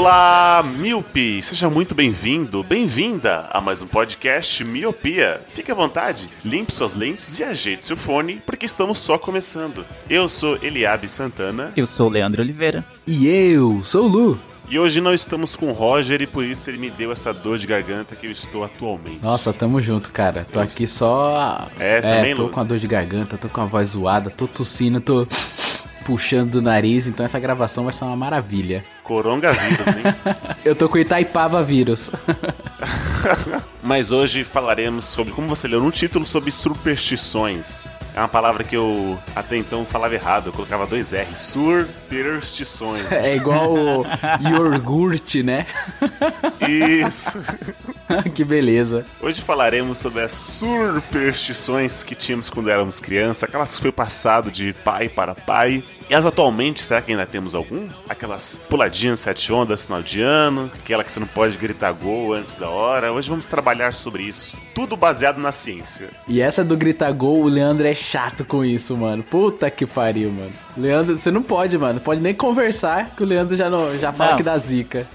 Olá, Miopi! Seja muito bem-vindo, bem-vinda a mais um podcast Miopia. Fique à vontade, limpe suas lentes e ajeite seu fone, porque estamos só começando. Eu sou Eliabe Santana Eu sou o Leandro Oliveira. E eu sou o Lu. e hoje não estamos com o Roger e por isso ele me deu essa dor de garganta que eu estou atualmente. Nossa, tamo junto, cara. Tô aqui só. É, também, tô Lu? com a dor de garganta, tô com a voz zoada, tô tossindo, tô puxando do nariz, então essa gravação vai ser uma maravilha. Coronavírus, hein? Eu tô com Itaipava vírus. Mas hoje falaremos sobre, como você leu no título, sobre superstições. É uma palavra que eu até então falava errado, eu colocava dois R. Superstições. É igual o iogurte, né? Isso. que beleza. Hoje falaremos sobre as superstições que tínhamos quando éramos criança, aquelas que foi passado de pai para pai. E as atualmente, será que ainda temos algum? Aquelas puladinhas sete ondas final de ano, aquela que você não pode gritar gol antes da hora. Hoje vamos trabalhar sobre isso. Tudo baseado na ciência. E essa do grita gol, o Leandro é chato com isso, mano. Puta que pariu, mano. Leandro, você não pode, mano. Pode nem conversar que o Leandro já, não, já fala Não. que dá zica.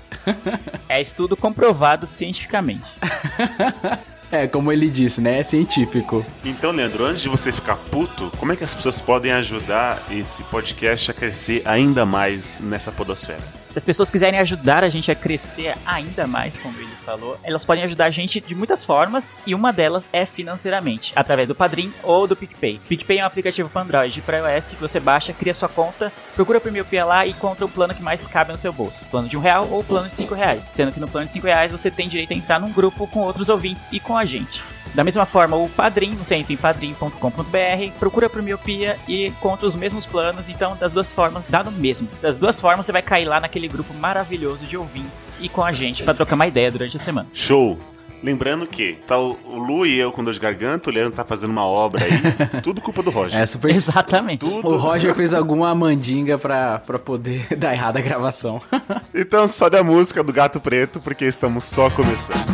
É estudo comprovado cientificamente. É, como ele disse, né? É científico. Então, Leandro, antes de você ficar puto, como é que as pessoas podem ajudar esse podcast a crescer ainda mais nessa podosfera? Se as pessoas quiserem ajudar a gente a crescer ainda mais, como ele falou, elas podem ajudar a gente de muitas formas e uma delas é financeiramente, através do Padrim ou do PicPay. PicPay é um aplicativo para Android e para iOS que você baixa, cria sua conta, procura por Miopia lá e encontra o plano que mais cabe no seu bolso. Plano de um real ou plano de cinco reais. Sendo que no plano de cinco reais você tem direito a entrar num grupo com outros ouvintes e com a gente. Da mesma forma, o Padrim, você entra em padrim.com.br, procura por Miopia e encontra os mesmos planos, então das duas formas dá no mesmo. Das duas formas você vai cair lá naquele grupo maravilhoso de ouvintes e com a gente pra trocar uma ideia durante a semana. Show! Lembrando que tá o o Lu e eu com dor de garganta, o Leandro tá fazendo uma obra aí. Tudo culpa do Roger. É super. Exatamente. Tudo. O Roger fez alguma mandinga pra, pra poder dar errado a gravação. Então sobe a música do Gato Preto, porque estamos só começando.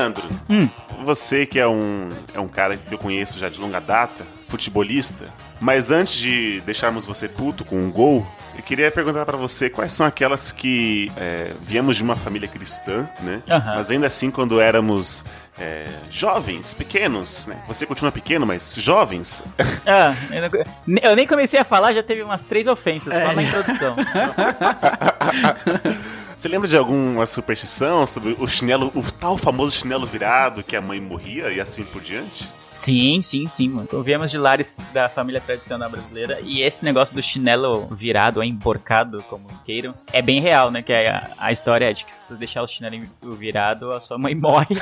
Leandro, Hum. você que é um, é um cara que eu conheço já de longa data, futebolista, mas antes de deixarmos você puto com um gol, eu queria perguntar pra você quais são aquelas que é, viemos de uma família cristã, né? Aham. Mas ainda assim, quando éramos é, jovens, pequenos, né? Você continua pequeno, mas jovens, Ah, eu, não- eu nem comecei a falar, já teve umas três ofensas só na introdução. Você lembra de alguma superstição sobre o chinelo, o tal famoso chinelo virado que a mãe morria e assim por diante? Sim, sim, sim, mano. Então, Viemos de lares da família tradicional brasileira e esse negócio do chinelo virado ou emborcado, como queiram, é bem real, né? Que a, a história é de que se você deixar o chinelo virado, a sua mãe morre.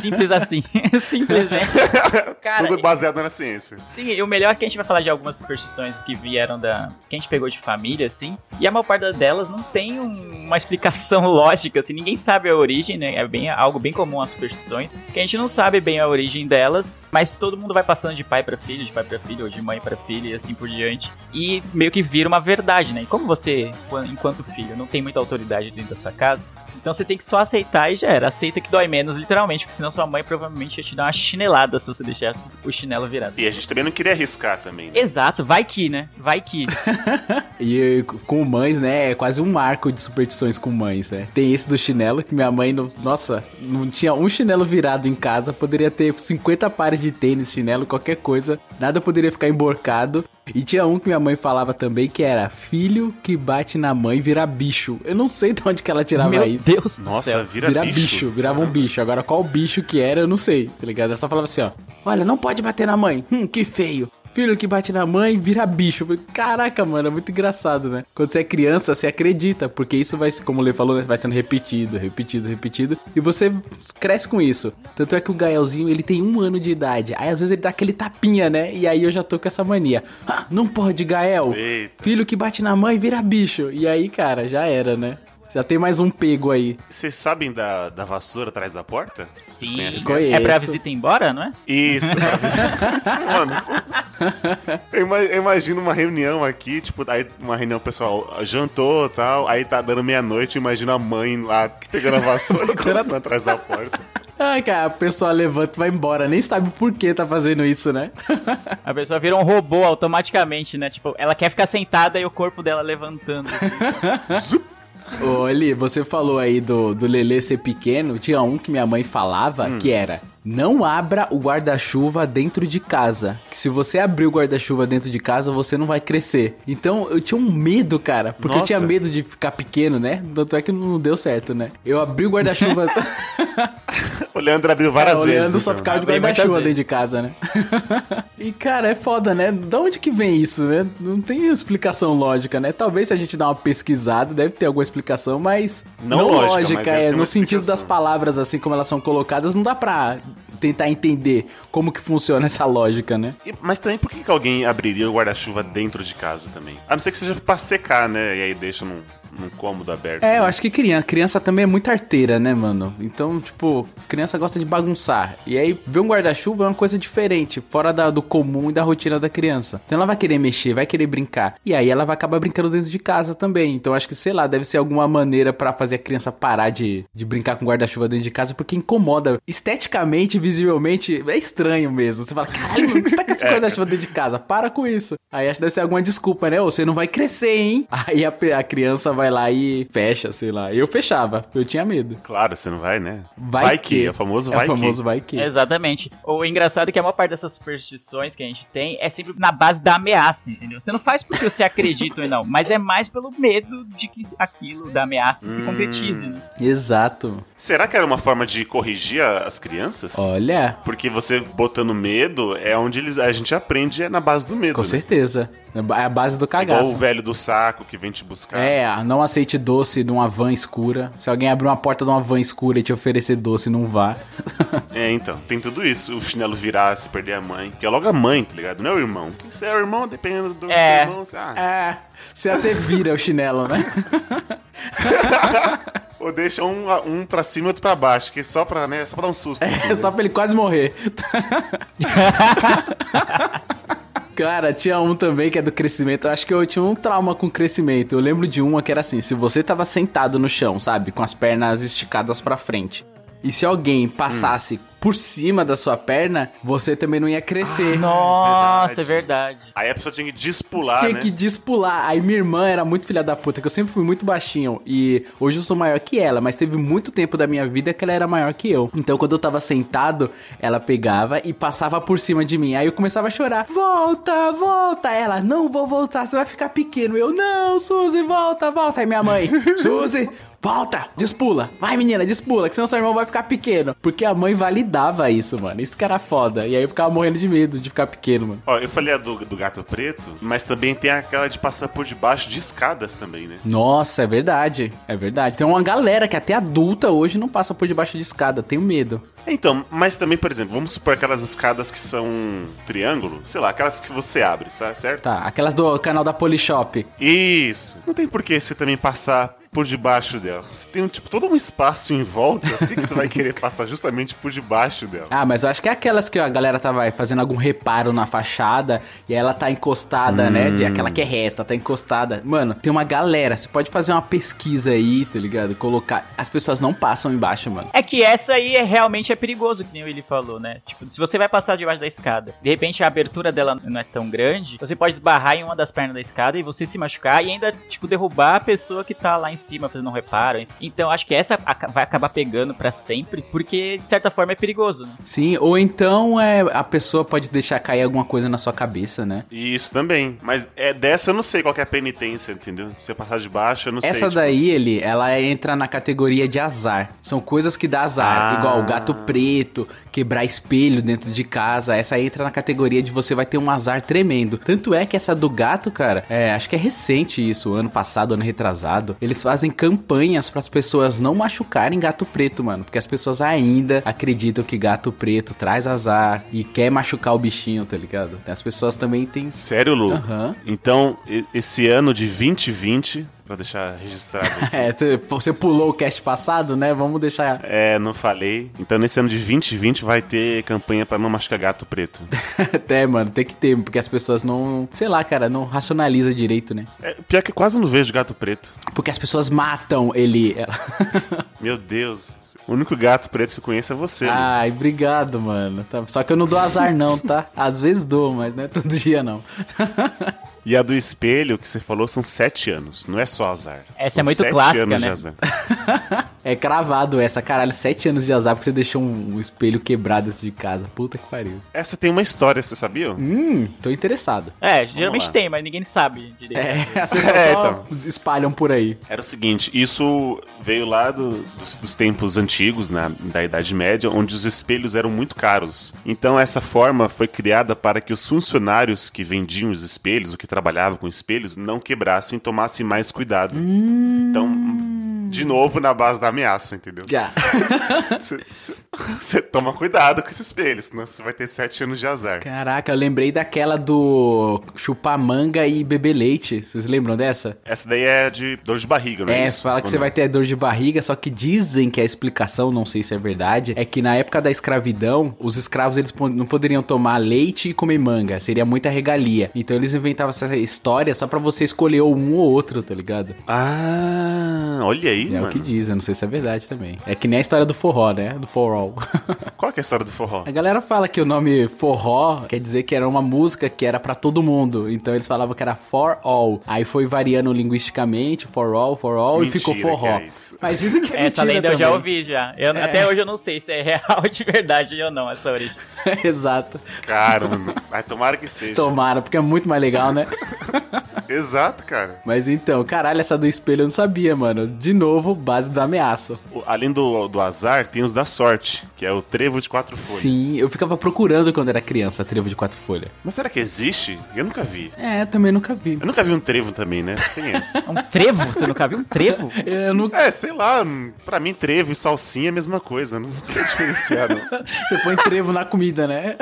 Simples assim. Simplesmente. Cara, Tudo baseado na ciência. Sim, e o melhor é que a gente vai falar de algumas superstições que vieram da. que a gente pegou de família, assim. E a maior parte delas não tem um- uma explicação lógica, assim. Ninguém sabe a origem, né? É bem, algo bem comum as superstições. Que a gente não sabe bem a origem delas, mas todo mundo vai passando de pai pra filho, de pai pra filho, ou de mãe pra filho e assim por diante. E meio que vira uma verdade, né? E como você, enquanto filho, não tem muita autoridade dentro da sua casa, então você tem que só aceitar e já era. Aceita que dói menos, literalmente, porque senão sua mãe provavelmente ia te dar uma chinelada se você deixasse o chinelo virado. E a gente também não queria arriscar também, né? Exato, vai que, né? Vai que. E com mães, né? É quase um marco de superstições com mães, né? Tem esse do chinelo, que minha mãe, não, nossa, não tinha um chinelo virado em casa, poderia ter 50 pares de tênis, chinelo, qualquer coisa. Nada poderia ficar emborcado. E tinha um que minha mãe falava também que era filho que bate na mãe vira bicho. Eu não sei de onde que ela tirava Meu isso. Deus do Nossa, céu. vira, Vira bicho. bicho, virava um bicho. Agora, qual bicho que era, eu não sei, tá ligado? Ela só falava assim, ó. Olha, não pode bater na mãe. Hum, que feio. Filho que bate na mãe vira bicho. Caraca, mano, é muito engraçado, né? Quando você é criança, você acredita, porque isso vai, ser- como o Lê falou, né, vai sendo repetido, repetido, repetido. E você cresce com isso. Tanto é que o Gaelzinho, ele tem um ano de idade. Aí às vezes ele dá aquele tapinha, né? E aí eu já tô com essa mania. Ah, não pode, Gael. Eita. Filho que bate na mãe vira bicho. E aí, cara, já era, né? Já tem mais um pego aí. Vocês sabem da, da vassoura atrás da porta? Sim. conhecem Conheço. É pra visita ir embora, não é? Isso. Mano, eu ima- eu imagino uma reunião aqui, tipo, aí uma reunião o pessoal jantou e tal, aí tá dando meia-noite, imagina a mãe lá pegando a vassoura e colocando atrás da porta. Ai, cara, a pessoa levanta e vai embora. Nem sabe por que tá fazendo isso, né? A pessoa vira um robô automaticamente, né? Tipo, ela quer ficar sentada e o corpo dela levantando. assim. Ô, Eli, você falou aí do, do Lelê ser pequeno. Tinha um que minha mãe falava que era: não abra o guarda-chuva dentro de casa. Que se você abrir o guarda-chuva dentro de casa, você não vai crescer. Então eu tinha um medo, cara. Porque eu Nossa. tinha medo de ficar pequeno, né? Tanto é que não deu certo, né? Eu abri o guarda-chuva. O Leandro abriu várias é, o vezes. Leandro só então. ficava de guarda-chuva dentro de casa, né? e, cara, é foda, né? Da onde que vem isso, né? Não tem explicação lógica, né? Talvez se a gente dar uma pesquisada, deve ter alguma explicação, mas Não não, lógica, lógica, mas é. No sentido das palavras, assim como elas são colocadas, não dá pra tentar entender como que funciona essa lógica, né? E- Mas também por que, que alguém abriria o guarda-chuva dentro de casa também? A não ser que seja pra secar, né? E aí deixa num, num cômodo aberto. É, eu né? acho que criança, criança também é muito arteira, né, mano? Então, tipo, criança gosta de bagunçar. E aí, ver um guarda-chuva é uma coisa diferente, fora da- do comum e da rotina da criança. Então ela vai querer mexer, vai querer brincar. E aí ela vai acabar brincando dentro de casa também. Então acho que, sei lá, deve ser alguma maneira pra fazer a criança parar de, de brincar com guarda-chuva dentro de casa, porque incomoda. Esteticamente, visivelmente, é estranho mesmo. Você fala, caralho, mano, você tá com esse guarda-chuva dentro de casa? Para com isso. Aí acho que deve ser alguma desculpa, né? Ô, você não vai crescer, hein? Aí a, a criança vai lá e fecha, sei lá. Eu fechava, eu tinha medo. Claro, você não vai, né? Vai, que. É o famoso é vai o famoso que. vai que. Exatamente. O engraçado é que a maior parte dessas superstições que a gente tem é sempre na base da ameaça, entendeu? Você não faz porque você acredita ou não, mas é mais pelo medo de que aquilo da ameaça se concretize, né? Exato. Será que era uma forma de corrigir as crianças? Olha, Porque você botando medo é onde eles, a gente aprende é na base do medo. com né? certeza. É a base do Igual cagaço. o velho do saco que vem te buscar. É, não aceite doce de uma van escura. Se alguém abrir uma porta de uma van escura e te oferecer doce, não vá. É, então, tem tudo isso. O chinelo virar, se perder a mãe. Que é logo a mãe, tá ligado? Não é o irmão. Quem se é o irmão, dependendo do É. seu irmão, você, ah, É, você até vira o chinelo, né? Ou deixa um, um pra cima e outro pra baixo, que é só pra, né, só pra dar um susto. assim, É né? só pra ele quase morrer. Cara, tinha um também que é do crescimento. Acho que eu tinha um trauma com crescimento. Eu lembro de uma que era assim: se você tava sentado no chão, sabe, com as pernas esticadas pra frente, e se alguém passasse por cima da sua perna, você também não ia crescer. Nossa, é verdade. Aí a pessoa tinha que despular, Tinha né? que despular. Aí minha irmã era muito filha da puta, que eu sempre fui muito baixinho. E hoje eu sou maior que ela, mas teve muito tempo da minha vida que ela era maior que eu. Então quando eu tava sentado, ela pegava e passava por cima de mim. Aí eu começava a chorar: Volta, volta. Ela: Não vou voltar, você vai ficar pequeno. Eu: Não, Suzy, volta, volta. Aí minha mãe: Suzy. Volta, despula. Vai, menina, despula, que senão seu irmão vai ficar pequeno. Porque a mãe validava isso, mano. Isso que era foda. E aí eu ficava morrendo de medo de ficar pequeno, mano. Ó, eu falei a do, do gato preto, mas também tem aquela de passar por debaixo de escadas também, né? Nossa, é verdade. É verdade. Tem uma galera que até adulta hoje não passa por debaixo de escada. Tenho medo. Então, mas também, por exemplo, vamos supor aquelas escadas que são triângulo, sei lá, aquelas que você abre, sabe? certo? Tá, aquelas do canal da Polishop. Isso. Não tem por que você também passar por debaixo dela. Você tem, tipo, todo um espaço em volta. Por que, que você vai querer passar justamente por debaixo dela? Ah, mas eu acho que é aquelas que a galera tá vai, fazendo algum reparo na fachada e aí ela tá encostada, né? De aquela que é reta, tá encostada. Mano, tem uma galera. Você pode fazer uma pesquisa aí, tá ligado? Colocar. As pessoas não passam embaixo, mano. É que essa aí é realmente realmente é perigoso, que nem ele falou, né? Tipo, se você vai passar debaixo da escada, de repente a abertura dela não é tão grande, você pode esbarrar em uma das pernas da escada e você se machucar e ainda, tipo, derrubar a pessoa que tá lá em cima fazendo um reparo. Então, acho que essa vai acabar pegando pra sempre, porque de certa forma é perigoso, né? Sim, ou então é, a pessoa pode deixar cair alguma coisa na sua cabeça, né? Isso também. Mas é dessa eu não sei qual que é a penitência, entendeu? Se você passar de baixo, eu não sei. Essa tipo, daí, ele, ela entra na categoria de azar. São coisas que dá azar, Ah. igual o gato preto, quebrar espelho dentro de casa. Essa entra na categoria de você vai ter um azar tremendo. Tanto é que essa do gato, cara, é, acho que é recente isso, ano passado, ano retrasado. Eles fazem campanhas para as pessoas não machucarem gato preto, mano, porque as pessoas ainda acreditam que gato preto traz azar e quer machucar o bichinho, tá ligado? As pessoas também têm Sério, Lu? Aham. Então, esse ano de 2020, pra deixar registrado. É, você pulou o cast passado, né? Vamos deixar É, não falei. Então, nesse ano de 2020 vai ter campanha pra não machucar gato preto. Até, mano, tem que ter, porque as pessoas não, sei lá, cara, não racionaliza direito, né? É, pior que eu quase não vejo gato preto. Porque as pessoas matam ele. Meu Deus. O único gato preto que eu conheço é você. Lu. Ai, obrigado, mano. Tá- Só que eu não dou azar, não, tá? Às vezes dou, mas não é todo dia, não. E a do espelho que você falou são sete anos. Não é só azar. Essa São é muito sete clássica, anos de né? azar. É cravado essa, caralho, sete anos de azar porque você deixou um, um espelho quebrado dentro de casa. Puta que pariu. Essa tem uma história, você sabia? Hum, tô interessado. É, geralmente lá. tem, mas ninguém sabe direito. É, as pessoas É, só espalham por aí. Era o seguinte, isso veio lá do- dos, dos tempos antigos, na, da Idade Média, onde os espelhos eram muito caros. Então essa forma foi criada para que os funcionários que vendiam os espelhos, ou que trabalhavam com espelhos, não quebrassem e tomassem mais cuidado. Então, de novo, na base da ameaça, entendeu? Já. Você toma cuidado com esse espelho, senão você vai ter sete anos de azar. Caraca, eu lembrei daquela do chupar manga e beber leite. Vocês lembram dessa? Essa daí é de dor de barriga, não é, É, isso? fala que Ou você não? vai ter dor de barriga, só que dizem que a explicação, não sei se é verdade, é que na época da escravidão, os escravos eles não poderiam tomar leite e comer manga, seria muita regalia. Então eles inventavam essa história só pra você escolher um ou outro, tá ligado? Ah, olha aí, É mano. o que dizem, não sei se é verdade também. É que nem a história do forró, né? Do forró. Qual que é a história do forró? A galera fala que o nome forró quer dizer que era uma música que era pra todo mundo. Então eles falavam que era for all. Aí foi variando linguisticamente, for all, for all, e Mentira ficou que forró. é isso. Mas dizem que é Essa lenda eu já também. ouvi já. Eu- É. Até hoje eu não sei se é real de verdade ou não essa origem. Exato. Cara, mano. Ai, tomara que seja. Tomara, porque é muito mais legal, né? Exato, cara. Mas então, caralho, essa do espelho eu não sabia, mano. De novo, base do ameaço. O- Além do, do azar, tem os da sorte, que é o trevo de quatro folhas. Sim, eu ficava procurando quando era criança, trevo de quatro folhas. Mas será que existe? Eu nunca vi. É, também nunca vi. Eu nunca vi um trevo também, né? Tem esse. Um trevo? Você nunca viu um trevo? Eu nunca... É, sei lá. Pra mim, trevo e salsinha é a mesma coisa. Não sei diferenciar, não. Você põe trevo na comida, né?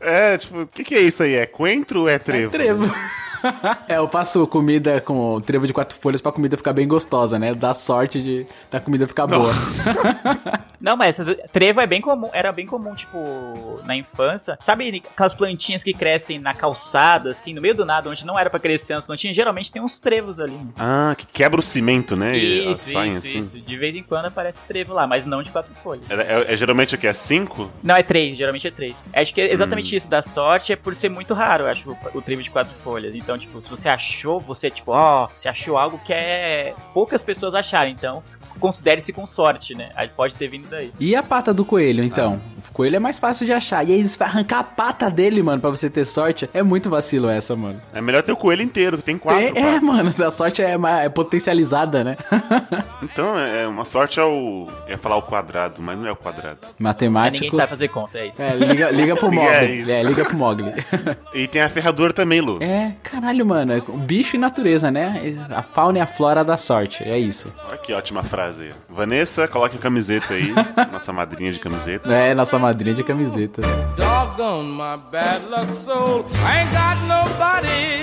É, tipo, o que, que é isso aí? É coentro ou é trevo? Trevo. É, eu faço comida com trevo de quatro folhas pra comida ficar bem gostosa, né? Dá sorte de da comida ficar boa. Não, mas trevo é bem comum, era bem comum, tipo, na infância. Sabe aquelas plantinhas que crescem na calçada, assim, no meio do nada, onde não era pra crescer as plantinhas? Geralmente tem uns trevos ali. Ah, que quebra o cimento, né? e elas Isso, saem isso, assim. isso. De vez em quando aparece trevo lá, mas não de quatro folhas. É, é- é geralmente o que? É cinco? Não, é três, geralmente é três. Acho que é exatamente Hum. isso da sorte é por ser muito raro, eu acho, o, o trevo de quatro folhas. Então, tipo, se você achou, você, tipo, ó, você achou algo que é poucas pessoas acharam, então considere-se com sorte, né? Aí pode ter vindo daí. E a pata do coelho, então? O coelho é mais fácil de achar. E aí eles vão arrancar a pata dele, mano, pra você ter sorte. É muito vacilo essa, mano. É melhor ter o coelho inteiro, que tem quatro. Tem- é, mano, a sorte é, é potencializada, né? Então, é uma sorte ao. Eu ia falar o quadrado, mas não é o quadrado. Mas Matemáticos. ninguém sabe fazer conta, é isso. É, liga, liga pro Mogli. isso. É, liga pro Mogli. E tem a ferradura também, Lu. É, caralho, mano. é Bicho e natureza, né? A fauna e a flora da sorte. É isso. Olha que ótima frase. Vanessa, coloque a camiseta aí. nossa madrinha de camisetas. É, nossa madrinha de camiseta. Doggone my bad luck soul. I ain't got nobody,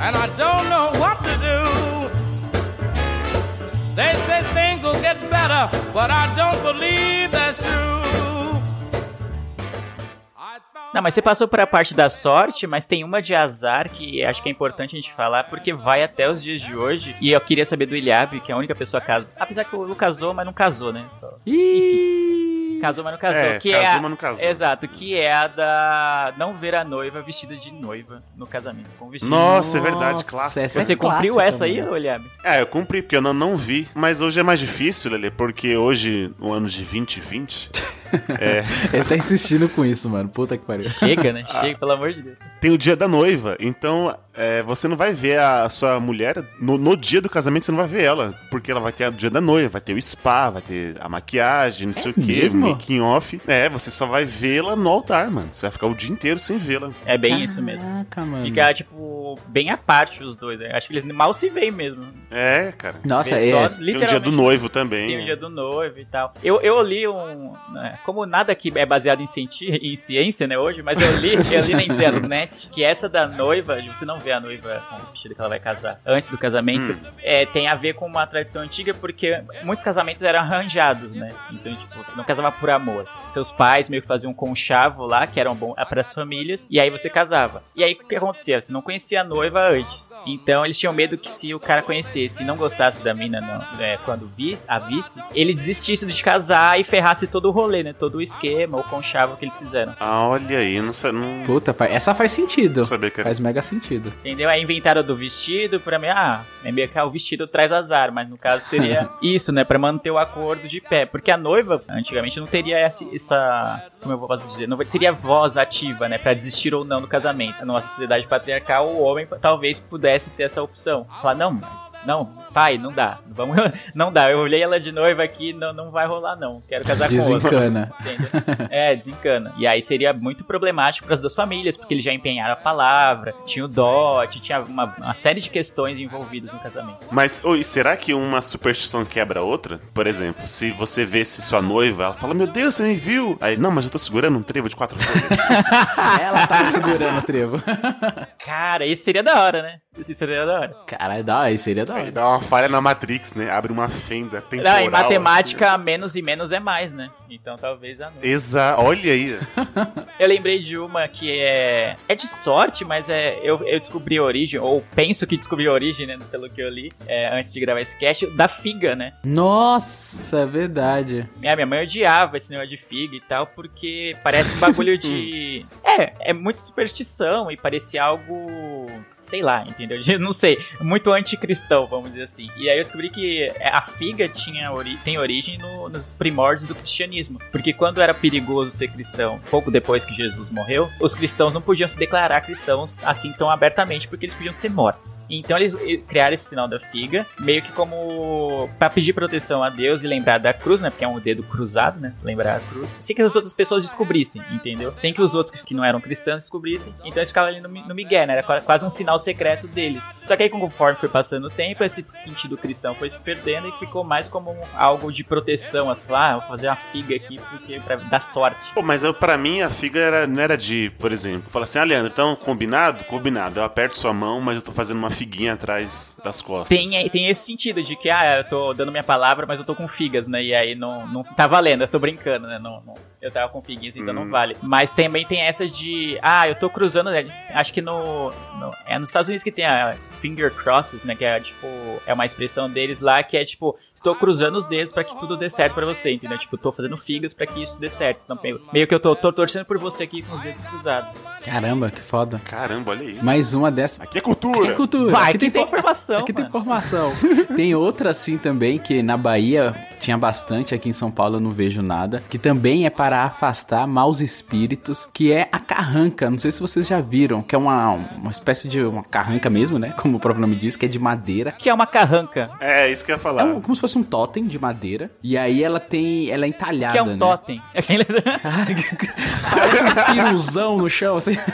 and I don't know what to do. They say things will get better, but I don't believe that's true. Não, mas você passou por a parte da sorte, mas tem uma de azar que acho que é importante a gente falar, porque vai até os dias de hoje. E eu queria saber do Ilhab, que é a única pessoa casa. Apesar que o Lu casou, mas não casou, né? Só. Ih! Casou, mas não casou. É, que casou, é a... mas não casou. Exato, que é a da não ver a noiva vestida de noiva no casamento. Com vestido. Nossa, é verdade, essa é Você cumpriu clássica, essa aí, mano. Olhame? É, eu cumpri, porque eu não, não vi. Mas hoje é mais difícil, Lele, porque hoje, no ano de 2020, Ele tá insistindo com isso, mano. Puta que pariu. Chega, né? Chega, pelo amor de Deus. tem o dia da noiva. Então, é, você não vai ver a sua mulher no, no dia do casamento, você não vai ver ela. Porque ela vai ter o dia da noiva, vai ter o spa, vai ter a maquiagem, não sei o que, mesmo? Making off. É, você só vai vê-la no altar, mano. Você vai ficar o dia inteiro sem vê-la. É bem isso mesmo. Caraca, mano. Fica, tipo, bem à parte os dois. né? Acho que eles mal se veem mesmo. É, cara. Nossa, Vê é. só, Tem o dia do noivo também. Tem o dia do noivo e tal. Eu, eu li um. né, Como nada aqui é baseado em, cienti em ciência, né, hoje, mas eu li, eu li na internet que essa da noiva, de você não vê a noiva com o vestido que ela vai casar antes do casamento, Hum. é, tem a ver com uma tradição antiga, porque muitos casamentos eram arranjados, né? Então, tipo, você não casava por amor. Seus pais meio que faziam um conchavo lá, que eram bom para as famílias, e aí você casava. E aí o que acontecia? Você não conhecia a noiva antes. Então eles tinham medo que se o cara conhecesse e não gostasse da mina não, é, quando vis, a visse, ele desistisse de casar e ferrasse todo o rolê, né? Todo o esquema, o conchavo que eles fizeram. Ah, olha aí, não, sa- não, Puta, essa faz sentido. não sabia que era Faz mega sentido. Entendeu? Aí inventaram do vestido, pra mim, ah, é meio que ah, o vestido traz azar, mas no caso seria isso, né? Pra manter o acordo de pé. Porque a noiva, antigamente, não teria essa. essa como eu posso dizer? Não teria voz ativa, né? Pra desistir ou não do casamento. Nossa sociedade patriarcal, o homem talvez pudesse ter essa opção. Falar, não, mas. Não, pai, não dá. Vamos, não dá. Eu olhei ela de noiva aqui, não, não vai rolar, não. Quero casar com outra. Desencana. É, desencana. E aí seria muito problemático para as duas famílias, porque eles já empenharam a palavra, tinha o dote, tinha uma, uma série de questões envolvidas no casamento. Mas, oi, será que uma superstição quebra a outra? Por exemplo, se você vê se sua noiva, ela fala, meu Deus, você me viu? Aí, não, mas eu tô segurando um trevo de quatro folhas. Ela tá segurando o trevo. Cara, seria da hora, né? Isso seria da hora. Caralho, dá, isso seria da Aí hora. dá uma falha na Matrix, né? Abre uma fenda temporal. Não, em matemática, assim. menos e menos é mais, né? Então talvez a. Exa, olha aí. Eu lembrei de uma que é. É de sorte, mas é. Eu, eu descobri a origem, ou penso que descobri a origem, né? Pelo que eu li, é, antes de gravar esse cast, da figa, né? Nossa, é verdade. Minha, minha mãe odiava esse negócio de figa e tal, porque parece um bagulho de. é, é muito superstição e parecia algo. Sei lá, entendeu? Eu Não sei. Muito anticristão, vamos dizer assim. E aí eu descobri que a figa tinha ori tem origem no- nos primórdios do cristianismo. Porque quando era perigoso ser cristão, pouco depois que Jesus morreu, os cristãos não podiam se declarar cristãos assim tão abertamente, porque eles podiam ser mortos. Então eles criaram esse sinal da figa, meio que como pra pedir proteção a Deus e lembrar da cruz, né? Porque é um dedo cruzado, né? Lembrar a cruz. Sem que as outras pessoas descobrissem, entendeu? Sem que os outros que não eram cristãos descobrissem. Então eles ficavam ali no, no migué, né? Era qua- quase um sinal secreto deles. Só que aí, conforme foi passando o tempo, esse sentido cristão foi se perdendo e ficou mais como algo de proteção. Assim, falar, ah, vou fazer uma figa aqui porque pra dar sorte. Pô, mas eu, pra mim a figa era, não era de, por exemplo, fala assim, ah, Leandro, então combinado? Combinado. Eu aperto sua mão, mas eu tô fazendo uma figuinha atrás das costas. Tem, tem esse sentido de que, ah, eu tô dando minha palavra, mas eu tô com figas, né? E aí não, não tá valendo, eu tô brincando, né? Não, não- eu tava com figuinhas, então Hum. não vale. Mas também tem essa de, ah, eu tô cruzando, né? acho que no, no- É nos Estados Unidos que tem a finger crosses, né? Que é tipo, é uma expressão deles lá que é tipo, estou cruzando os dedos pra que tudo dê certo pra você, entendeu? Tipo, tô fazendo figas pra que isso dê certo. Então, meio, meio que eu tô, tô torcendo por você aqui com os dedos cruzados. Caramba, que foda. Caramba, olha aí. Mais uma dessa. Aqui é cultura. Que cultura. Vai, Aqui que tem for- informação, Aqui tem mano. informação. tem outra assim também que na Bahia tinha bastante, aqui em São Paulo eu não vejo nada, que também é para afastar maus espíritos, que é a carranca. Não sei se vocês já viram, que é uma, uma espécie de uma carranca mesmo, né? Como o próprio nome diz, que é de madeira. Que é uma carranca. É, isso que eu ia É falar. um- como se fosse um totem de madeira. E aí ela tem. Ela é entalhada. Que é um né? totem. Aquele- Parece um piruzão no chão, assim.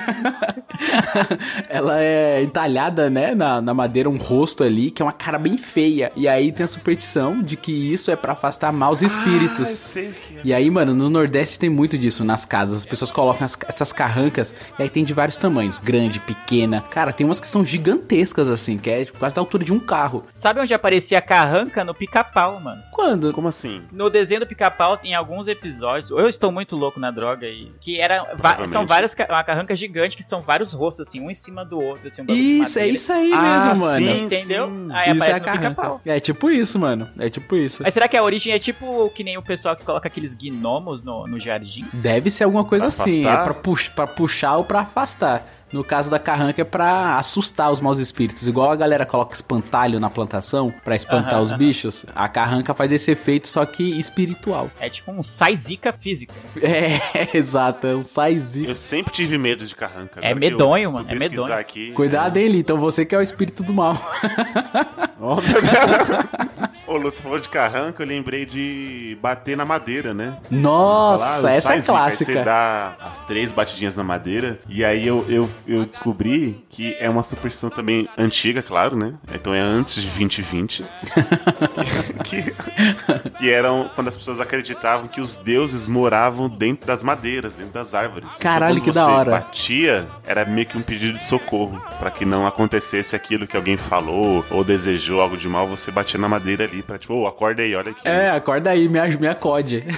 Ela é entalhada, né, na, na madeira, um rosto ali, que é uma cara bem feia. E aí tem a superstição de que isso é pra afastar maus Ah, eu espíritos. sei o que é. E aí, mano, no Nordeste tem muito disso nas casas. As pessoas colocam as- essas carrancas e aí tem de vários tamanhos, grande, pequena. Cara, tem umas que são gigantescas assim, que é tipo, quase da altura de um carro. Sabe onde aparecia a carranca? No pica pica-pau, mano. Quando? Como assim? No desenho do pica-pau, em alguns episódios, eu estou muito louco na droga e que era são várias ca- uma carranca gigante que são vários rostos assim, um em cima do outro, assim, um Isso, é isso aí Ah, mesmo, mano. sim. Entendeu? sim. Aí Isso é aparece a no carranca. pica-pau. É tipo isso, mano. É tipo isso. Mas será que a origem é tipo que nem o pessoal que coloca aqueles gnomos no, no jardim? Deve ser alguma coisa Pra assim. afastar? É pra, pux- pra puxar ou pra afastar. No caso da carranca é pra assustar os maus espíritos. Igual a galera coloca espantalho na plantação pra espantar Aham, os bichos. A carranca faz esse efeito, só que espiritual. É tipo um sai zica física. É, exato. É um saizinho. Eu sempre tive medo de carranca. É eu medonho, fui mano, é medonho. Aqui, Cuidado, hein, Então você que é o espírito do mal. Deus. Ô, Lu, você falou de carranca, eu lembrei de bater na madeira, né? Nossa, Falar, essa é zica, Aí você clássica. dá as três batidinhas na madeira. E aí eu, eu, eu descobri que é uma superstição também antiga, claro, né? Então é antes de 2020. que, que eram quando as pessoas acreditavam que os deuses moravam dentro das madeiras, dentro das árvores. Caralho, então, que da você hora. batia, era meio que um pedido de socorro. Pra que não acontecesse aquilo que alguém falou ou desejou algo de mal, você batia na madeira ali pra tipo, ô, acorda aí, olha aqui. É, acorda aí, me, me acode.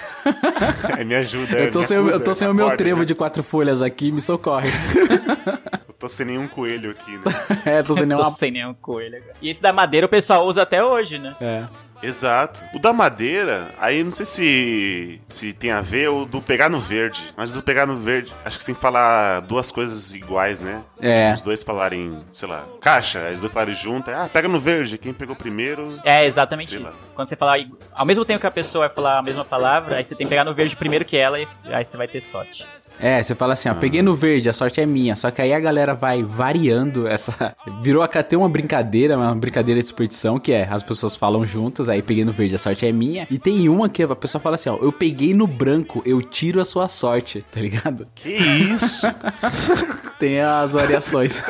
É, me ajuda. Eu tô, me sem, eu acuda, tô sem o meu acorda, trevo né? de quatro folhas aqui, me socorre. Eu tô sem nenhum coelho aqui, né? é, tô sem Tô nenhuma... sem nenhum coelho. E esse da madeira o pessoal usa até hoje, né? É. Exato. O da madeira, aí não sei se, se tem a ver ou do pegar no verde. Mas do pegar no verde, acho que você tem que falar duas coisas iguais, né? É. Os dois falarem, sei lá, caixa, aí os dois falarem junto. é, Ah, pega no verde. Quem pegou primeiro. É exatamente Sei lá. isso. Quando você falar ao mesmo tempo que a pessoa vai falar a mesma palavra, aí você tem que pegar no verde primeiro que ela e aí você vai ter sorte. É, você fala assim, ó, peguei no verde, a sorte é minha. Só que aí a galera vai variando essa. Virou a ter uma brincadeira, uma brincadeira de superstição, que é as pessoas falam juntas, aí peguei no verde, a sorte é minha. E tem uma que a pessoa fala assim, ó, eu peguei no branco, eu tiro a sua sorte, tá ligado? Que isso? Tem as variações.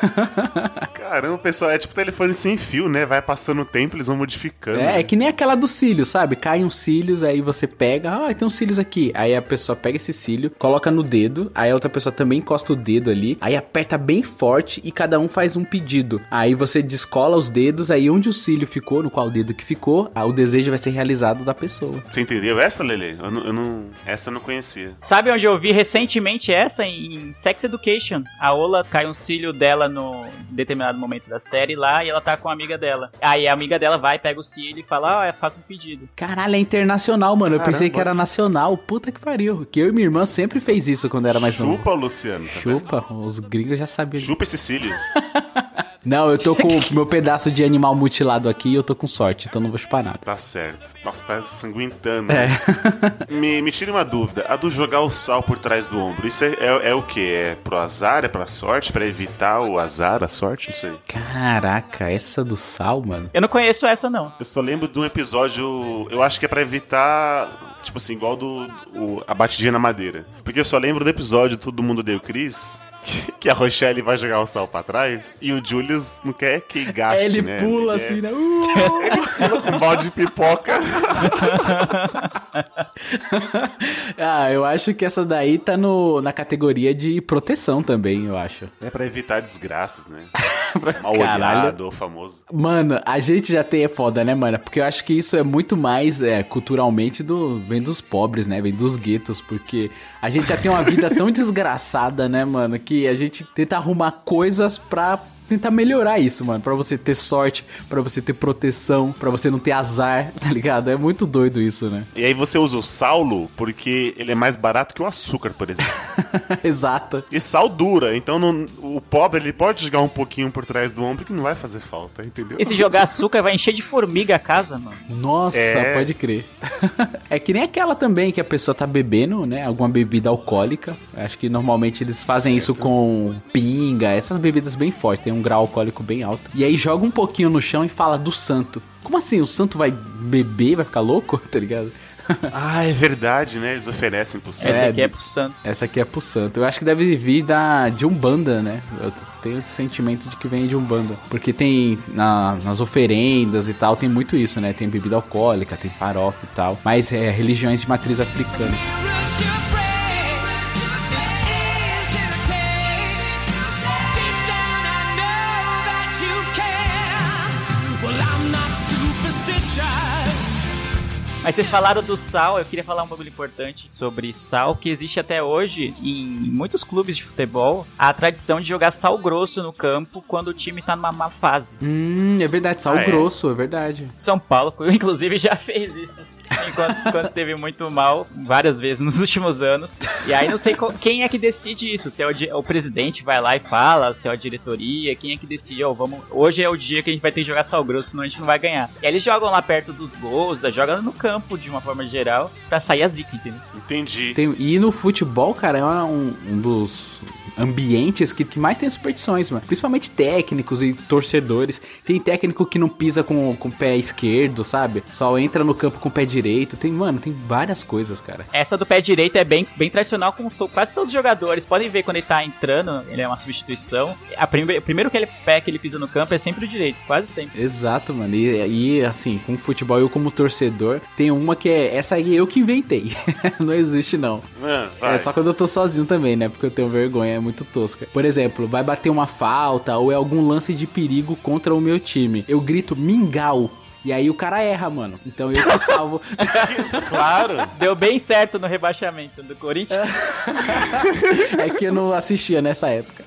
Caramba, pessoal, é tipo telefone sem fio, né? Vai passando o tempo, eles vão modificando. É, né? é que nem aquela dos cílios, sabe? Cai uns cílios, aí você pega, ah, tem uns cílios aqui. Aí a pessoa pega esse cílio, coloca no dedo, aí a outra pessoa também encosta o dedo ali, aí aperta bem forte e cada um faz um pedido. Aí você descola os dedos, aí onde o cílio ficou, no qual dedo que ficou, o desejo vai ser realizado da pessoa. Você entendeu essa, Lele? Eu não, eu não- Essa eu não conhecia. Sabe onde eu vi recentemente essa? Em Sex Education. A Ola cai um cílio dela no determinado momento da série lá e ela tá com a amiga dela. Aí a amiga dela vai, pega o cílio e fala, ah, faça um pedido. Caralho, é internacional, mano. Eu Caramba. pensei que era nacional. Puta que pariu. Que eu e minha irmã sempre fez isso quando era mais novo. Chupa, Luciano. Tá vendo? Chupa, os gringos já sabiam. Chupa esse cílio. Não, eu tô com o meu pedaço de animal mutilado aqui e eu tô com sorte, então não vou chupar nada. Tá certo. Nossa, tá sanguentando. É. né? me, me tire uma dúvida. A do jogar o sal por trás do ombro, isso é, é, é o quê? É pro azar? É pra sorte? Pra evitar o azar, a sorte? Não sei. Caraca, essa do sal, mano. Eu não conheço essa, não. Eu só lembro de um episódio, eu acho que é pra evitar, tipo assim, igual do o- a batidinha na madeira. Porque eu só lembro do episódio Todo Mundo Deu Cris, que, a Rochelle vai jogar o sal pra trás e o Julius não quer que gaste, Ele né? pula Ele assim, é- né? Uh! Pula com um balde de pipoca. ah, eu acho que essa daí tá no, na categoria de proteção também, eu acho. É pra evitar desgraças, né? Mal Caralho. olhado famoso. Mano, a gente já tem é foda, né, mano? Porque eu acho que isso é muito mais é, culturalmente do vem dos pobres, né? Vem dos guetos, porque a gente já tem uma vida tão desgraçada, né, mano, que a gente tenta arrumar coisas pra tentar melhorar isso, mano, Pra você ter sorte, pra você ter proteção, pra você não ter azar, tá ligado? É muito doido isso, né? E aí você usa o saulo porque ele é mais barato que o açúcar, por exemplo. Exato. E sal dura, então não- o pobre ele pode jogar um pouquinho por trás do ombro que não vai fazer falta, entendeu? E se jogar açúcar vai encher de formiga a casa, mano. Nossa, É. pode crer. é que nem aquela também que a pessoa tá bebendo, né? Alguma bebida alcoólica. Acho que normalmente eles fazem isso com pinga, essas bebidas bem fortes, tem um grau alcoólico bem alto. E aí joga um pouquinho no chão e fala do santo. Como assim? O santo vai beber, vai ficar louco? Tá ligado? Ah, é verdade, né? Eles oferecem pro santo. Essa É, aqui é pro santo. Essa aqui é pro santo. Eu acho que deve vir da, de Umbanda, né? Eu tenho esse sentimento de que vem de Umbanda. Porque tem na- nas oferendas e tal, tem muito isso, né? Tem bebida alcoólica, tem farofa e tal. Mas é religiões de matriz africana. Mas vocês falaram do sal, eu queria falar um bagulho importante sobre sal, que existe até hoje em muitos clubes de futebol a tradição de jogar sal grosso no campo quando o time tá numa má fase. Hum, é verdade, sal Ah, é? grosso, é verdade. São Paulo, inclusive, já fez isso. Enquanto, enquanto esteve muito mal, várias vezes nos últimos anos. E aí não sei quem é que decide isso. Se é o, o presidente vai lá e fala, se é a diretoria, quem é que decide, ó, vamos. Hoje é o dia que a gente vai ter que jogar sal grosso, senão a gente não vai ganhar. E aí eles jogam lá perto dos gols, da- jogam no campo de uma forma geral, pra sair a zica, entendeu? Entendi. Tem- e no futebol, cara, é um, um dos ambientes que, que mais tem superstições, mano. Principalmente técnicos e torcedores. Tem técnico que não pisa com, com o pé esquerdo, sabe? Só entra no campo com o pé direito. Tem, mano, tem várias coisas, cara. Essa do pé direito é bem, bem tradicional com to- quase todos os jogadores. Podem ver quando ele tá entrando, ele é uma substituição. A prime- o primeiro que ele, pé que ele pisa no campo é sempre o direito, quase sempre. Exato, mano. E, e, assim, com o futebol, eu como torcedor, tem uma que é. Essa aí eu que inventei. não existe, não. Ah, vai. É só quando eu tô sozinho também, né? Porque eu tenho vergonha, muito tosca. Por exemplo, vai bater uma falta ou é algum lance de perigo contra o meu time. Eu grito mingau. E aí o cara erra, mano. Então eu que salvo. Claro. Deu bem certo no rebaixamento do Corinthians. é que eu não assistia nessa época.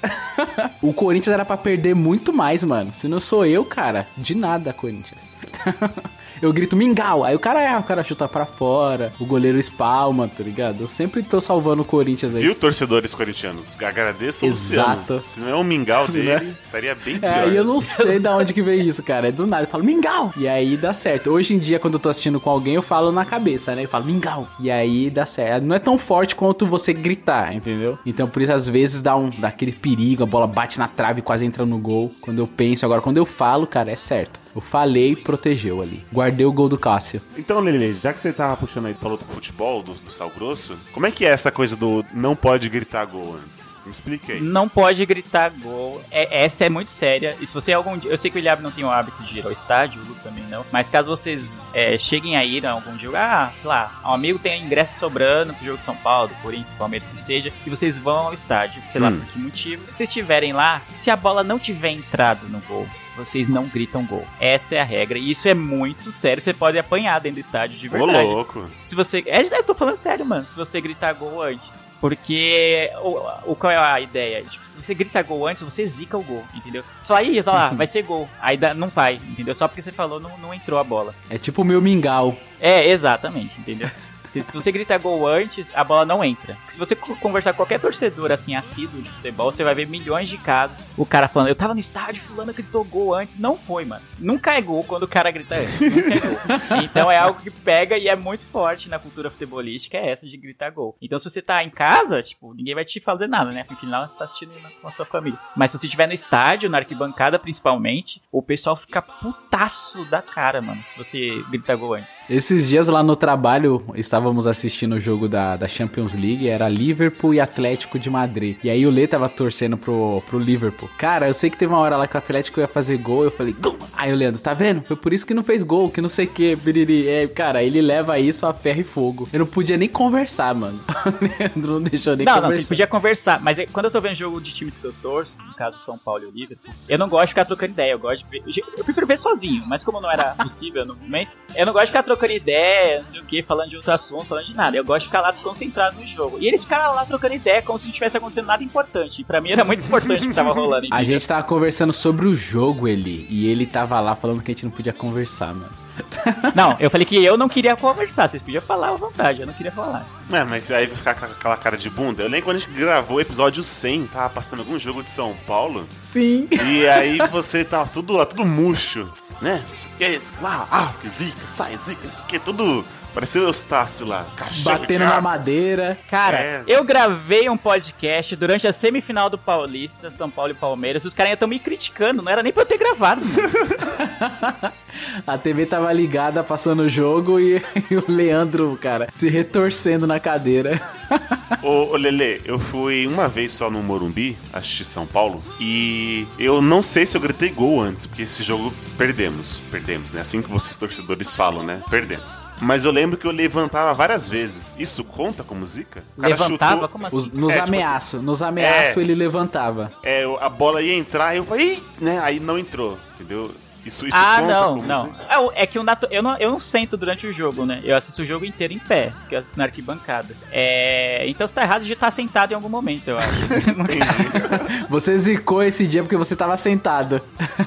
o Corinthians era pra perder muito mais, mano. Se não sou eu, cara, de nada, Corinthians. Eu grito mingau, aí o cara erra, o cara chuta pra fora, o goleiro espalma, tá ligado? Eu sempre tô salvando o Corinthians aí. Viu, torcedores corintianos? Agradeço o Exato. Luciano. Se não é um mingau dele, estaria bem pior. É, eu não sei da onde que veio isso, cara. É do nada. Eu falo, mingau! E aí dá certo. Hoje em dia, quando eu tô assistindo com alguém, eu falo na cabeça, né? Eu falo, mingau! E aí dá certo. Não é tão forte quanto você gritar, entendeu? Então, por isso, às vezes, dá, um, dá aquele perigo, a bola bate na trave e quase entra no gol. Quando eu penso, agora, quando eu falo, cara, é certo. Eu falei, protegeu ali. Guardei o gol do Cássio. Então, Lele, já que você tava puxando aí, falou do futebol, do, do sal grosso, como é que é essa coisa do não pode gritar gol antes? Me explique aí. Não pode gritar gol. É- essa é muito séria. E se você algum dia. Eu sei que o Ilhab não tem o hábito de ir ao estádio, o Lu também não. Mas caso vocês é, cheguem a ir a algum jogo, ah, sei lá, um amigo tem ingresso sobrando pro jogo de São Paulo, do Corinthians, Palmeiras, que seja, e vocês vão ao estádio, sei lá Hum. por que motivo. Se vocês estiverem lá, se a bola não tiver entrado no gol, vocês não gritam gol. Essa é a regra. E isso é muito sério. Você pode apanhar dentro do estádio de Ô, verdade. louco. Se você. É, eu tô falando sério, mano. Se você gritar gol antes. Porque o, o qual é a ideia? Tipo, se você grita gol antes, você zica o gol, entendeu? Fala, ih, tá lá, vai ser gol. Aí dá- não vai, entendeu? Só porque você falou, não, não entrou a bola. É tipo o meu mingau. É, exatamente, entendeu? Se, se você gritar gol antes, a bola não entra. Se você co- conversar com qualquer torcedor, assim, assíduo de futebol, você vai ver milhões de casos. O cara falando, eu tava no estádio, fulano gritou gol antes. Não foi, mano. Nunca é gol quando o cara grita antes. Nunca é gol. Então é algo que pega e é muito forte na cultura futebolística, é essa de gritar gol. Então se você tá em casa, tipo, ninguém vai te fazer nada, né? Afinal, você tá assistindo com a sua família. Mas se você estiver no estádio, na arquibancada principalmente, o pessoal fica putaço da cara, mano, se você gritar gol antes. Esses dias lá no trabalho, estávamos assistindo o jogo da, da Champions League, era Liverpool e Atlético de Madrid. E aí o Lê tava torcendo pro, pro Liverpool. Cara, eu sei que teve uma hora lá que o Atlético ia fazer gol, eu falei, gol! Aí o Leandro, tá vendo? Foi por isso que não fez gol, que não sei o que, biriri. É, cara, ele leva isso a ferro e fogo. Eu não podia nem conversar, mano. O Leandro não deixou nem não, não, conversar. você podia conversar, mas é- quando eu tô vendo jogo de times que eu torço, no caso São Paulo e o Liverpool, eu não gosto de ficar trocando ideia, eu gosto de ver, eu prefiro ver sozinho, mas como não era possível no momento, eu não gosto de ficar trocando ideia, não sei o que, falando de outro assunto, falando de nada, eu gosto de ficar lá concentrado no jogo. E eles ficaram lá trocando ideia como se não tivesse acontecendo nada importante, e pra mim era muito importante o que tava rolando. A gente tava conversando sobre o jogo, ele. E ele tava lá falando que a gente não podia conversar, mano. Não, eu falei que eu não queria conversar, vocês podiam falar à vontade, eu não queria falar. É, mas aí vai ficar com aquela cara de bunda. Eu lembro quando a gente gravou o episódio 100, tava passando algum jogo de São Paulo. Sim. E aí você tava tudo lá, tudo murcho, né? Lá, ah, que zica, sai, zica, que, tudo. Pareceu o Eustácio lá, cachorro Batendo na madeira. Cara, É. eu gravei um podcast durante a semifinal do Paulista, São Paulo e Palmeiras, e os caras ainda estão me criticando, não era nem pra eu ter gravado, mano. A TV tava ligada, passando o jogo e, e o Leandro, cara, se retorcendo na cadeira. Ô, ô Lele, eu fui uma vez só no Morumbi assistir São Paulo e eu não sei se eu gritei gol antes, porque esse jogo perdemos. Perdemos, né? Assim que vocês torcedores falam, né? Perdemos. Mas eu lembro que eu levantava várias vezes. Isso conta como zica? O cara Levantava? chutou- Como assim? Os- nos É, tipo ameaços, nos ameaços É. ele levantava. É, a bola ia entrar e eu falei, Ih! né? Aí não entrou, entendeu? Isso, isso ah, conta não, como não. se- É, É, que o natu... eu, não, eu não sento durante o jogo, né? Eu assisto o jogo inteiro em pé, porque eu assisto na arquibancada. É... Então, se tá errado, já tá sentado em algum momento, eu acho. Você zicou esse dia porque você tava sentado.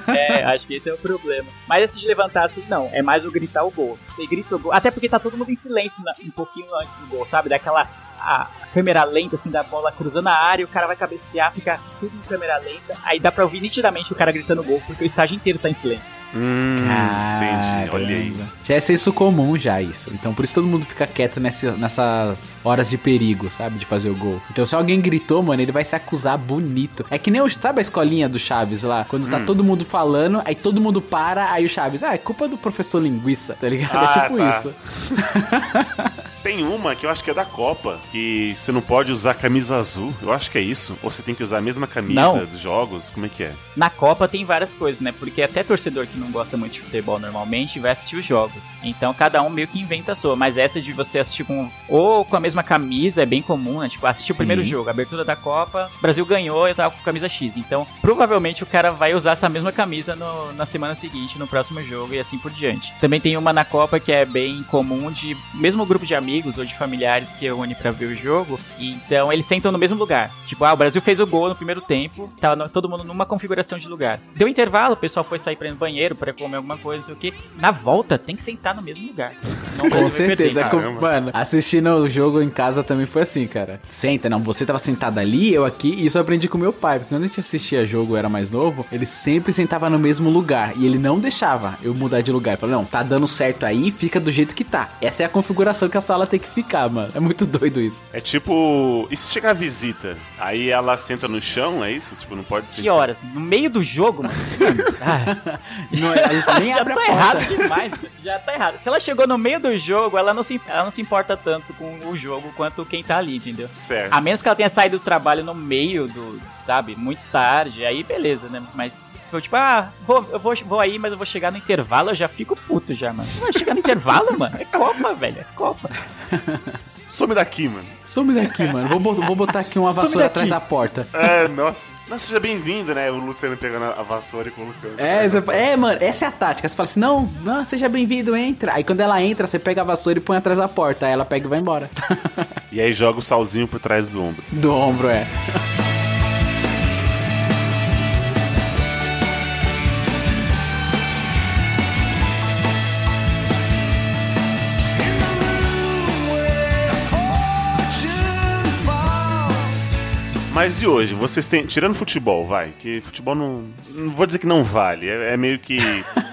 é, acho que esse é o problema. Mas esse de levantar assim, não. É mais o gritar o gol. Você grita o gol. Até porque tá todo mundo em silêncio na- um pouquinho antes do gol, sabe? Daquela a câmera lenta, assim, da bola cruzando a área, o cara vai cabecear, fica tudo em câmera lenta. Aí dá pra ouvir nitidamente o cara gritando gol, porque o estágio inteiro tá em silêncio. Hum, entendi. Olha aí. Caramba. Já é senso comum já isso. Então por isso todo mundo fica quieto nessa- nessas horas de perigo, sabe? De fazer o gol. Então se alguém gritou, mano, ele vai se acusar bonito. É que nem o, sabe a escolinha do Chaves lá? Quando Hum. tá todo mundo falando, aí todo mundo para, aí o Chaves, ah, é culpa do professor linguiça, tá ligado? Ah, é tipo tá. isso. Tem uma que eu acho que é da Copa, que você não pode usar camisa azul. Eu acho que é isso. Ou você tem que usar a mesma camisa Não. dos jogos. Como é que é? Na Copa tem várias coisas, né? Porque até torcedor que não gosta muito de futebol normalmente vai assistir os jogos. Então cada um meio que inventa a sua. Mas essa de você assistir com. Ou com a mesma camisa é bem comum, né? Tipo, assistir o primeiro jogo, abertura da Copa, o Brasil ganhou eu tava com camisa X. Então provavelmente o cara vai usar essa mesma camisa no- na semana seguinte, no próximo jogo e assim por diante. Também tem uma na Copa que é bem comum de. Mesmo grupo de amigos ou de familiares se reúne pra ver o jogo. E, então eles sentam no mesmo lugar. Tipo, ah, o Brasil fez o gol no primeiro tempo, tava no- todo mundo numa configuração de lugar. Deu intervalo, o pessoal foi sair pra ir no banheiro pra comer alguma coisa, não sei o que. Na volta, tem que sentar no mesmo lugar. Com perder. certeza. Com- Caramba. mano, assistindo o jogo em casa também foi assim, cara. Senta, não, você tava sentado ali, eu aqui, e isso eu aprendi com meu pai. Porque quando a gente assistia jogo, eu era mais novo, ele sempre sentava no mesmo lugar. E ele não deixava eu mudar de lugar. Ele falou, não, tá dando certo aí, fica do jeito que tá. Essa é a configuração que a sala tem que ficar, mano. É muito doido isso. É tipo. E se chegar visita? Aí ela senta no chão, é isso? Tipo, não pode ser. Que horas? No meio do jogo, mano? Ah, Não a gente nem já abre tá a porta. errado demais. Já tá errado. Se ela chegou no meio do jogo, ela não, se, ela não se importa tanto com o jogo quanto quem tá ali, entendeu? Certo. A menos que ela tenha saído do trabalho no meio do, sabe, muito tarde, aí beleza, né? Mas se for tipo, ah, vou, eu vou, vou aí, mas eu vou chegar no intervalo, eu já fico puto já, mano. Vai chegar no intervalo, mano? É Copa, velho, é Copa. Some daqui, mano. Some daqui, mano. Vou, vou botar aqui uma vassoura atrás da porta. É, nossa. Nossa, seja bem-vindo, né? O Luciano pegando a a vassoura e colocando. É, você- é, mano, essa é a tática. Você fala assim, não, não, seja bem-vindo, entra. Aí quando ela entra, você pega a vassoura e põe atrás da porta. Aí ela pega e vai embora. E aí joga o salzinho por trás do ombro. Do ombro, é. Mas e hoje? Vocês têm. Tirando futebol, vai. Que futebol não. Não vou dizer que não vale. É, é meio que.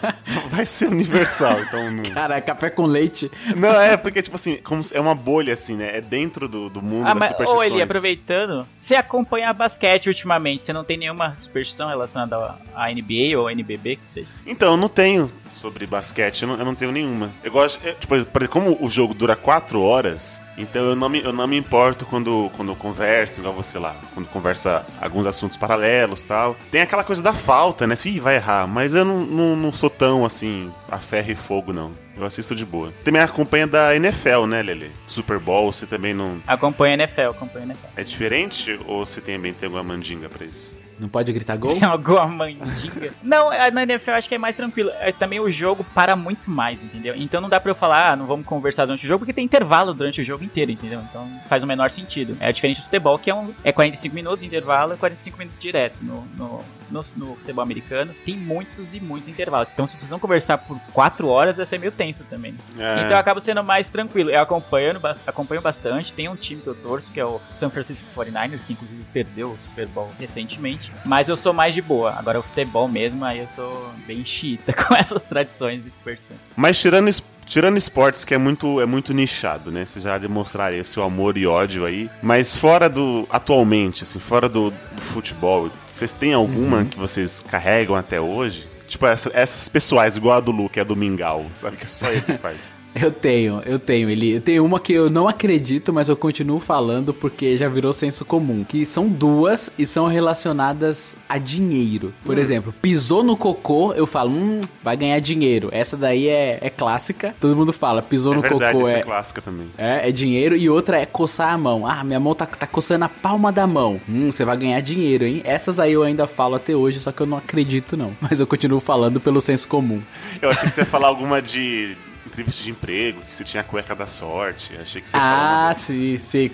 vai ser universal. Então não. Cara, café com leite. Não, é porque, tipo assim, como se- é uma bolha, assim, né? É dentro do, do mundo Ah, das mas, superstições. ô Eli, aproveitando, você acompanha basquete ultimamente, você não tem nenhuma superstição relacionada à NBA ou NBB, que seja? Então, eu não tenho sobre basquete, eu não, eu não tenho nenhuma. Eu gosto, é, tipo, como o jogo dura quatro horas, então eu não me, eu não me importo quando, quando eu converso, igual você lá, quando conversa alguns assuntos paralelos tal. Tem aquela coisa da falta, né? Ih, vai errar, mas eu não, não, não sou tão assim, a ferro e fogo, não. Eu assisto de boa. Também acompanha da NFL, né, Lele? Super Bowl, você também não. Acompanha NFL, acompanha NFL. É diferente ou você também tem alguma mandinga pra isso? Não pode gritar gol? Tem alguma mandinga? não, é, na NFL eu acho que é mais tranquilo. É, também o jogo para muito mais, entendeu? Então não dá pra eu falar, ah, não vamos conversar durante o jogo, porque tem intervalo durante o jogo inteiro, entendeu? Então faz o menor sentido. É diferente do futebol, que é, um, é 45 minutos intervalo e 45 minutos direto. No, no, no, no futebol americano tem muitos e muitos intervalos. Então se vocês vão conversar por 4 horas, vai ser meio tenso também. É. Então eu acabo sendo mais tranquilo. Eu acompanho, acompanho bastante. Tem um time que eu torço, que é o San Francisco 49ers, que inclusive perdeu o Super Bowl recentemente. Mas eu sou mais de boa. Agora o futebol mesmo, aí eu sou bem chita com essas tradições e superstições. Mas tirando, es- tirando esportes, que é muito, é muito nichado, né? Vocês já demonstraram esse amor e ódio aí. Mas fora do. Atualmente, assim, fora do, do futebol, vocês têm alguma que vocês carregam até hoje? Tipo, essa- essas pessoais, igual a do Lu, que é do Mingau, sabe? Que é só ele que faz. Eu tenho, eu tenho, ele. Eu tenho uma que eu não acredito, mas eu continuo falando porque já virou senso comum. Que são duas e são relacionadas a dinheiro. Por exemplo, pisou no cocô, eu falo, hum, vai ganhar dinheiro. Essa daí é, é clássica. Todo mundo fala, pisou É no verdade, cocô essa é, é clássica também. é, é dinheiro. E outra é coçar a mão. Ah, minha mão tá, tá coçando a palma da mão. Hum, você vai ganhar dinheiro, hein? Essas aí eu ainda falo até hoje, só que eu não acredito, não. Mas eu continuo falando pelo senso comum. Eu achei que você ia falar alguma de entrevista de emprego, que você tinha a cueca da sorte. Achei que você Ah, sim, sim.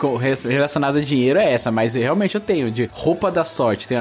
Relacionada a dinheiro é essa, mas realmente eu tenho. De roupa da sorte. Tem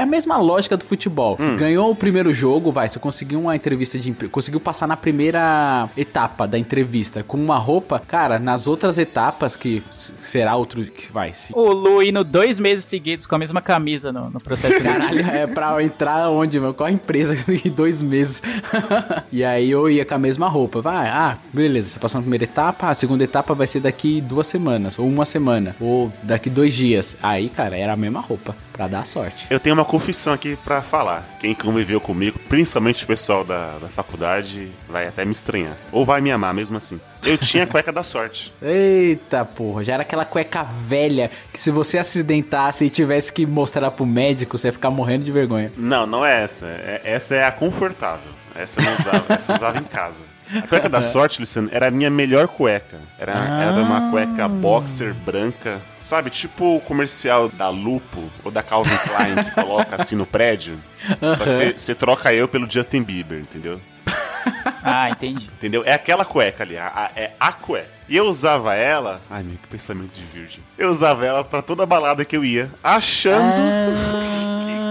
é a mesma lógica do futebol. Hum. Ganhou o primeiro jogo, vai. Você conseguiu uma entrevista de emprego. Conseguiu passar na primeira etapa da entrevista com uma roupa. Cara, nas outras etapas, que será outro. Que vai. Se O Lu indo dois meses seguidos com a mesma camisa no, no processo Caralho, é pra entrar onde, mano? Qual a empresa em dois meses? e aí eu ia com a mesma roupa. Vai, ah, beleza, você passou na primeira etapa, a segunda etapa vai ser daqui duas semanas, ou uma semana, ou daqui dois dias. Aí, cara, era a mesma roupa, pra dar sorte. Eu tenho uma confissão aqui pra falar. Quem conviveu comigo, principalmente o pessoal da, da faculdade, vai até me estranhar. Ou vai me amar mesmo assim. Eu tinha a cueca da sorte. Eita porra, já era aquela cueca velha que se você acidentasse e tivesse que mostrar pro médico, você ia ficar morrendo de vergonha. Não, não é essa. É- essa é a confortável. Essa eu não usava. essa eu usava em casa. A cueca da sorte, Luciano, era a minha melhor cueca. Era, era uma cueca boxer branca. Sabe, tipo o comercial da Lupo ou da Calvin Klein que coloca assim no prédio. Só que você- troca eu pelo Justin Bieber, entendeu? Ah, entendi. Entendeu? É aquela cueca ali, a- a- é a cueca. E eu usava ela. Ai, meu, que pensamento de virgem. Eu usava ela pra toda balada que eu ia, achando que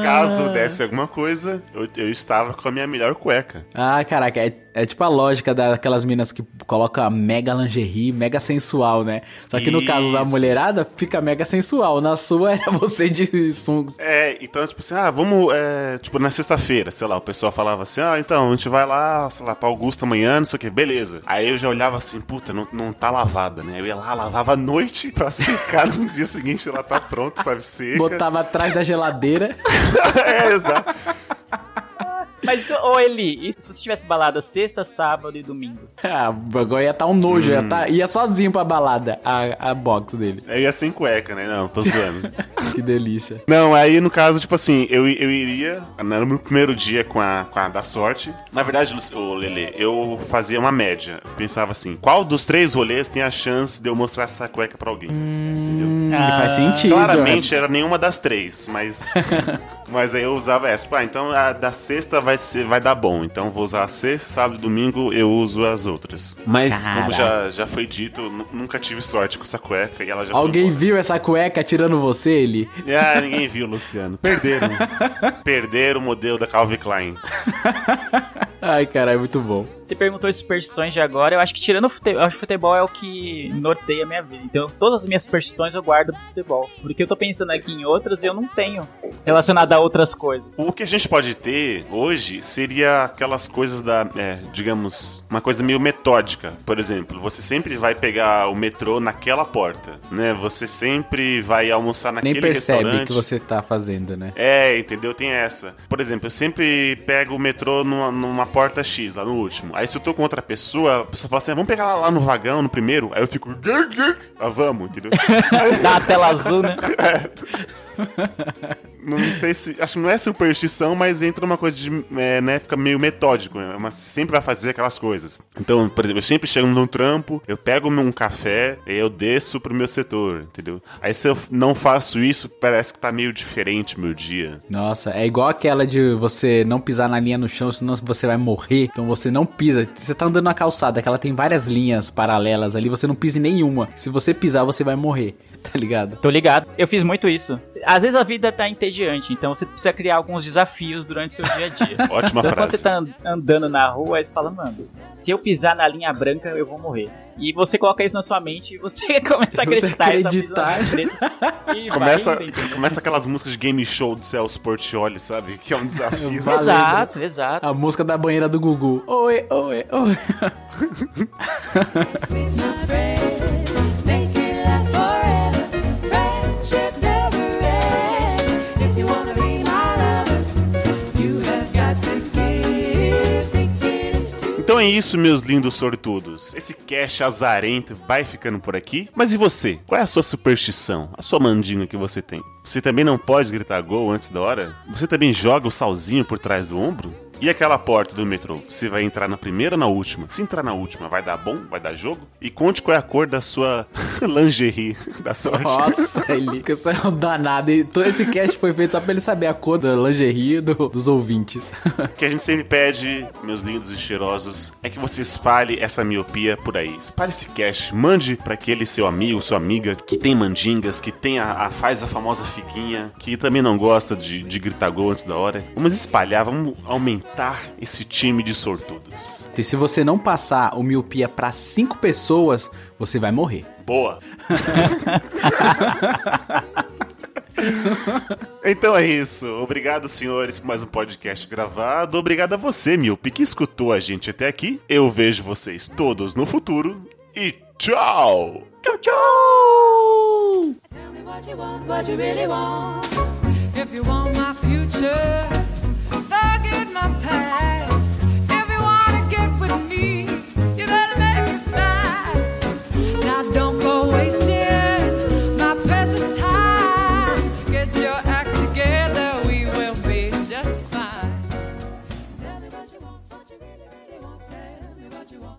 caso desse alguma coisa, eu, eu estava com a minha melhor cueca. Ah, caraca, é, é tipo a lógica daquelas minas que colocam a mega lingerie, mega sensual, né? Só que no caso da Isso. mulherada, fica mega sensual. Na sua era você de sungas. É, então, tipo assim, ah, vamos, é, tipo, na sexta-feira, sei lá, o pessoal falava assim, ah, então, a gente vai lá, sei lá, pra Augusta amanhã, não sei o que, beleza. Aí eu já olhava assim, puta, não, não tá lavada, né? Eu ia lá, lavava à noite pra secar no dia seguinte, ela tá pronta, sabe, seca. Botava atrás da geladeira. é, exato. Mas, ô Eli, e se você tivesse balada sexta, sábado e domingo? Ah, agora ia tá um nojo, ia, Hum. tá, ia sozinho pra balada, a, a box dele. Eu ia sem cueca, né? Não, tô zoando. Que delícia. Não, aí no caso, tipo assim, eu, eu iria no meu primeiro dia com a, com a da sorte. Na verdade, ô Lele, eu fazia uma média. Eu pensava assim, qual dos três rolês tem a chance de eu mostrar essa cueca pra alguém? Hum, Ah, faz sentido. Claramente era nenhuma das três, mas. mas aí eu usava essa. Pá, então a da sexta vai, ser, vai dar bom. Então vou usar a sexta, sábado e domingo eu uso as outras. Mas, como já, já foi dito, nu- nunca tive sorte com essa cueca e ela já Alguém viu essa cueca tirando você, ele? Ah, ninguém viu, Luciano. Perderam. Perderam o modelo da Calvin Klein. Ai, caralho, muito bom. Você perguntou superstições de agora, eu acho que tirando o futebol, eu acho que futebol é o que norteia a minha vida. Então, todas as minhas superstições eu guardo pro futebol. Porque eu tô pensando aqui em outras e eu não tenho relacionado a outras coisas. O que a gente pode ter hoje seria aquelas coisas da, é, digamos, uma coisa meio metódica. Por exemplo, você sempre vai pegar o metrô naquela porta, né? Você sempre vai almoçar Nem naquele percebe o restaurante. que você tá fazendo, né? É, entendeu? Tem essa. Por exemplo, eu sempre pego o metrô numa, numa porta X, lá no último. Aí se eu tô com outra pessoa, a pessoa fala assim, "Ah, vamos pegar lá, lá no vagão, no primeiro. Aí eu fico... Ah, vamos, entendeu? Dá uma tela azul, né? não sei se. Acho que não é superstição, mas entra uma coisa de. É, né, fica meio metódico. Né? Mas sempre vai fazer aquelas coisas. Então, por exemplo, eu sempre chego num trampo, eu pego um café e eu desço pro meu setor, entendeu? Aí se eu não faço isso, parece que tá meio diferente meu dia. Nossa, é igual aquela de você não pisar na linha no chão, senão você vai morrer. Então você não pisa. Você tá andando na calçada, que ela tem várias linhas paralelas ali, você não pisa em nenhuma. Se você pisar, você vai morrer. Tá ligado? Tô ligado. Eu fiz muito isso. Às vezes a vida tá entediante, então você precisa criar alguns desafios durante seu dia a dia. Ótima então, quando frase. você tá and- andando na rua, aí você fala, mano, se eu pisar na linha branca, eu vou morrer. E você coloca isso na sua mente e você começa a Você acreditar. essa acreditar. e Começa, vai indo, começa aquelas músicas de game show do Celso Portioli, sabe? Que é um desafio. Exato, exato. A música da banheira do Gugu. Oi, oi, oi. Então é isso, meus lindos sortudos. Esse cast azarento vai ficando por aqui. Mas e você? Qual é a sua superstição? A sua mandinga que você tem? Você também não pode gritar gol antes da hora? Você também joga o salzinho por trás do ombro? E aquela porta do metrô? Você vai entrar na primeira ou na última? Se entrar na última, vai dar bom? Vai dar jogo? E conte qual é a cor da sua lingerie da sorte. Nossa, ele que isso é um danado. E todo esse cast foi feito só pra ele saber a cor da lingerie do- dos ouvintes. O que a gente sempre pede, meus lindos e cheirosos, é que você espalhe essa miopia por aí. Espalhe esse cast, mande pra aquele seu amigo, sua amiga que tem mandingas, que tem a, a- faz a famosa figuinha, que também não gosta de, de gritar gol antes da hora. Vamos espalhar, vamos aumentar esse time de sortudos. E se você não passar o miopia pra cinco pessoas, você vai morrer. Boa! Então é isso. Obrigado, senhores, por mais um podcast gravado. Obrigado a você, Miopi, que escutou a gente até aqui. Eu vejo vocês todos no futuro. E tchau! Tchau, tchau! My past.